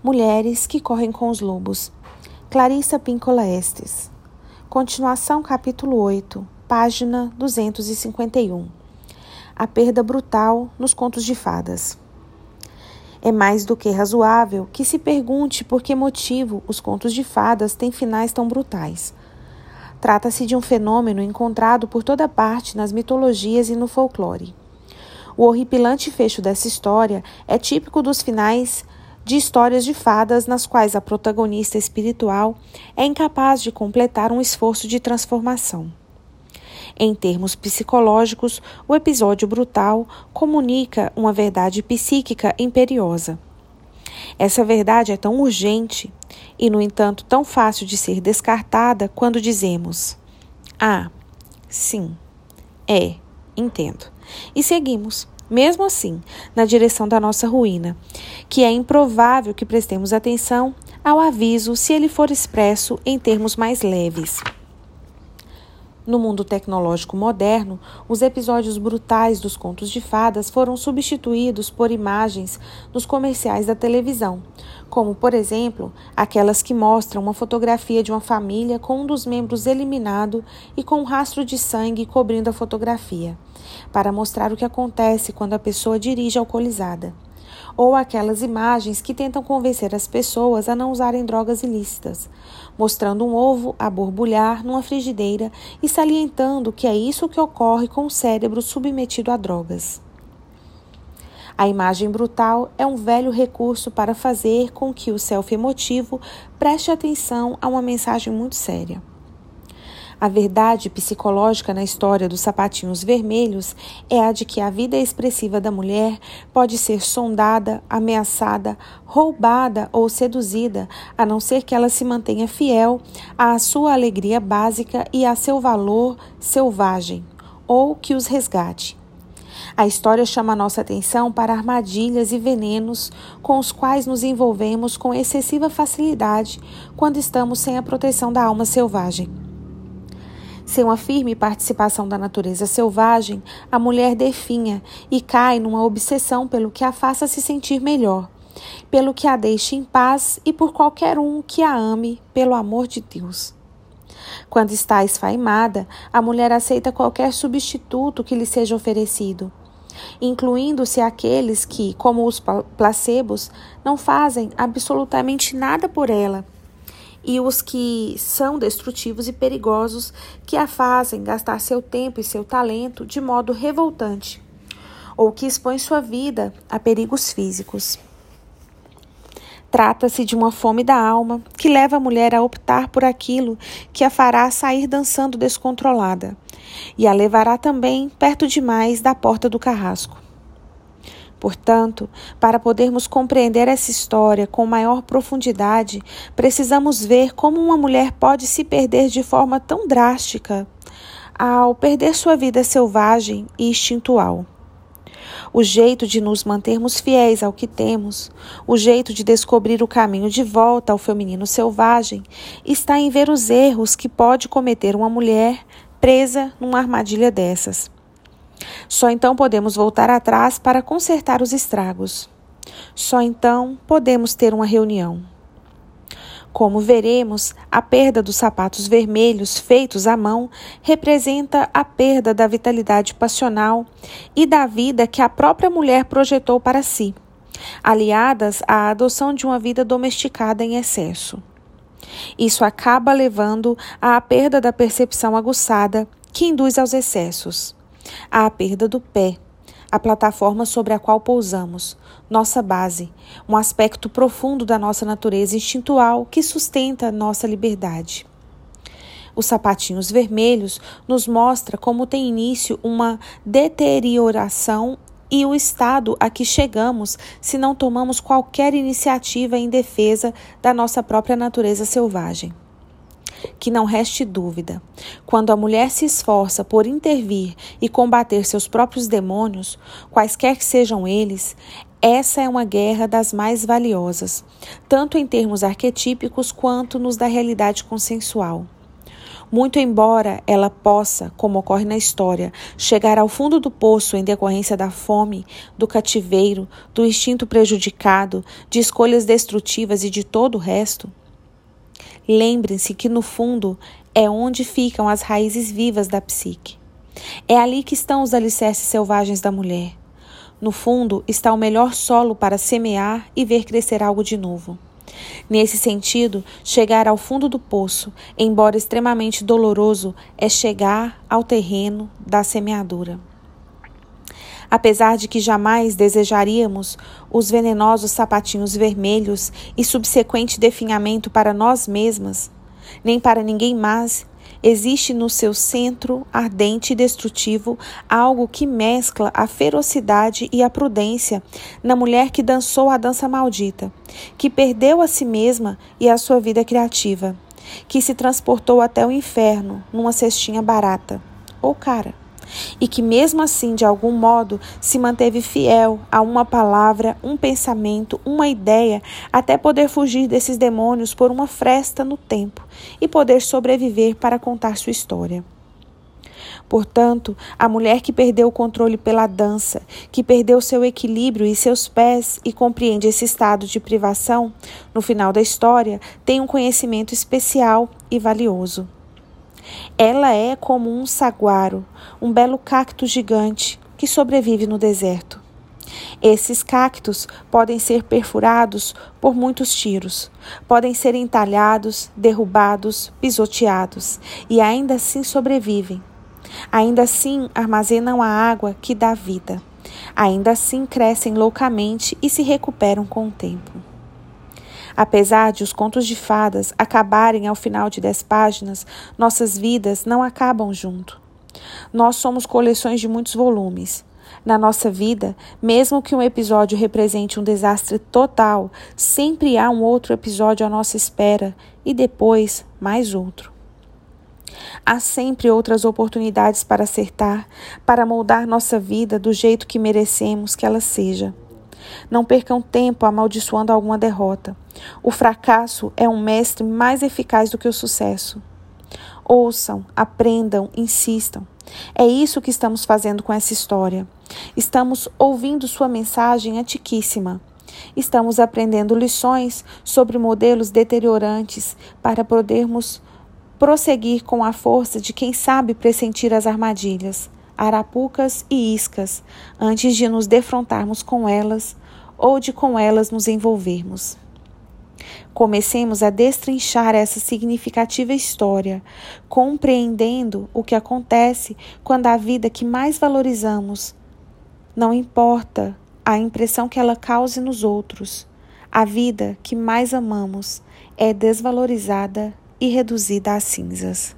Mulheres que correm com os lobos. Clarissa Píncola Estes. Continuação, capítulo 8, página 251. A perda brutal nos contos de fadas. É mais do que razoável que se pergunte por que motivo os contos de fadas têm finais tão brutais. Trata-se de um fenômeno encontrado por toda parte nas mitologias e no folclore. O horripilante fecho dessa história é típico dos finais de histórias de fadas nas quais a protagonista espiritual é incapaz de completar um esforço de transformação. Em termos psicológicos, o episódio brutal comunica uma verdade psíquica imperiosa. Essa verdade é tão urgente e, no entanto, tão fácil de ser descartada quando dizemos: Ah, sim, é, entendo. E seguimos mesmo assim, na direção da nossa ruína, que é improvável que prestemos atenção ao aviso se ele for expresso em termos mais leves. No mundo tecnológico moderno, os episódios brutais dos contos de fadas foram substituídos por imagens nos comerciais da televisão, como, por exemplo, aquelas que mostram uma fotografia de uma família com um dos membros eliminado e com um rastro de sangue cobrindo a fotografia, para mostrar o que acontece quando a pessoa dirige alcoolizada ou aquelas imagens que tentam convencer as pessoas a não usarem drogas ilícitas, mostrando um ovo a borbulhar numa frigideira e salientando que é isso que ocorre com o cérebro submetido a drogas. A imagem brutal é um velho recurso para fazer com que o self emotivo preste atenção a uma mensagem muito séria. A verdade psicológica na história dos sapatinhos vermelhos é a de que a vida expressiva da mulher pode ser sondada, ameaçada, roubada ou seduzida, a não ser que ela se mantenha fiel à sua alegria básica e a seu valor selvagem, ou que os resgate. A história chama nossa atenção para armadilhas e venenos com os quais nos envolvemos com excessiva facilidade quando estamos sem a proteção da alma selvagem. Sem uma firme participação da natureza selvagem, a mulher definha e cai numa obsessão pelo que a faça se sentir melhor, pelo que a deixe em paz e por qualquer um que a ame, pelo amor de Deus. Quando está esfaimada, a mulher aceita qualquer substituto que lhe seja oferecido, incluindo-se aqueles que, como os placebos, não fazem absolutamente nada por ela e os que são destrutivos e perigosos, que a fazem gastar seu tempo e seu talento de modo revoltante, ou que expõem sua vida a perigos físicos. Trata-se de uma fome da alma que leva a mulher a optar por aquilo que a fará sair dançando descontrolada e a levará também perto demais da porta do carrasco. Portanto, para podermos compreender essa história com maior profundidade, precisamos ver como uma mulher pode se perder de forma tão drástica ao perder sua vida selvagem e instintual. O jeito de nos mantermos fiéis ao que temos, o jeito de descobrir o caminho de volta ao feminino selvagem, está em ver os erros que pode cometer uma mulher presa numa armadilha dessas. Só então podemos voltar atrás para consertar os estragos. Só então podemos ter uma reunião. Como veremos, a perda dos sapatos vermelhos feitos à mão representa a perda da vitalidade passional e da vida que a própria mulher projetou para si, aliadas à adoção de uma vida domesticada em excesso. Isso acaba levando à perda da percepção aguçada que induz aos excessos à perda do pé, a plataforma sobre a qual pousamos, nossa base, um aspecto profundo da nossa natureza instintual que sustenta nossa liberdade. Os sapatinhos vermelhos nos mostra como tem início uma deterioração e o estado a que chegamos se não tomamos qualquer iniciativa em defesa da nossa própria natureza selvagem. Que não reste dúvida: quando a mulher se esforça por intervir e combater seus próprios demônios, quaisquer que sejam eles, essa é uma guerra das mais valiosas, tanto em termos arquetípicos quanto nos da realidade consensual. Muito embora ela possa, como ocorre na história, chegar ao fundo do poço em decorrência da fome, do cativeiro, do instinto prejudicado, de escolhas destrutivas e de todo o resto, lembrem-se que no fundo é onde ficam as raízes vivas da psique. É ali que estão os alicerces selvagens da mulher. No fundo está o melhor solo para semear e ver crescer algo de novo. Nesse sentido, chegar ao fundo do poço, embora extremamente doloroso, é chegar ao terreno da semeadura. Apesar de que jamais desejaríamos os venenosos sapatinhos vermelhos e subsequente definhamento para nós mesmas, nem para ninguém mais, Existe no seu centro ardente e destrutivo algo que mescla a ferocidade e a prudência na mulher que dançou a dança maldita, que perdeu a si mesma e a sua vida criativa, que se transportou até o inferno numa cestinha barata. Ou cara e que, mesmo assim, de algum modo, se manteve fiel a uma palavra, um pensamento, uma ideia, até poder fugir desses demônios por uma fresta no tempo e poder sobreviver para contar sua história. Portanto, a mulher que perdeu o controle pela dança, que perdeu seu equilíbrio e seus pés e compreende esse estado de privação, no final da história, tem um conhecimento especial e valioso. Ela é como um saguaro, um belo cacto gigante que sobrevive no deserto. Esses cactos podem ser perfurados por muitos tiros, podem ser entalhados, derrubados, pisoteados e ainda assim sobrevivem. Ainda assim armazenam a água que dá vida. Ainda assim crescem loucamente e se recuperam com o tempo. Apesar de os contos de fadas acabarem ao final de dez páginas, nossas vidas não acabam junto. Nós somos coleções de muitos volumes. Na nossa vida, mesmo que um episódio represente um desastre total, sempre há um outro episódio à nossa espera e depois mais outro. Há sempre outras oportunidades para acertar, para moldar nossa vida do jeito que merecemos que ela seja. Não percam tempo amaldiçoando alguma derrota. O fracasso é um mestre mais eficaz do que o sucesso. Ouçam, aprendam, insistam. É isso que estamos fazendo com essa história. Estamos ouvindo sua mensagem antiquíssima. Estamos aprendendo lições sobre modelos deteriorantes para podermos prosseguir com a força de quem sabe pressentir as armadilhas arapucas e iscas antes de nos defrontarmos com elas ou de com elas nos envolvermos. Comecemos a destrinchar essa significativa história, compreendendo o que acontece quando a vida que mais valorizamos, não importa a impressão que ela cause nos outros, a vida que mais amamos é desvalorizada e reduzida a cinzas.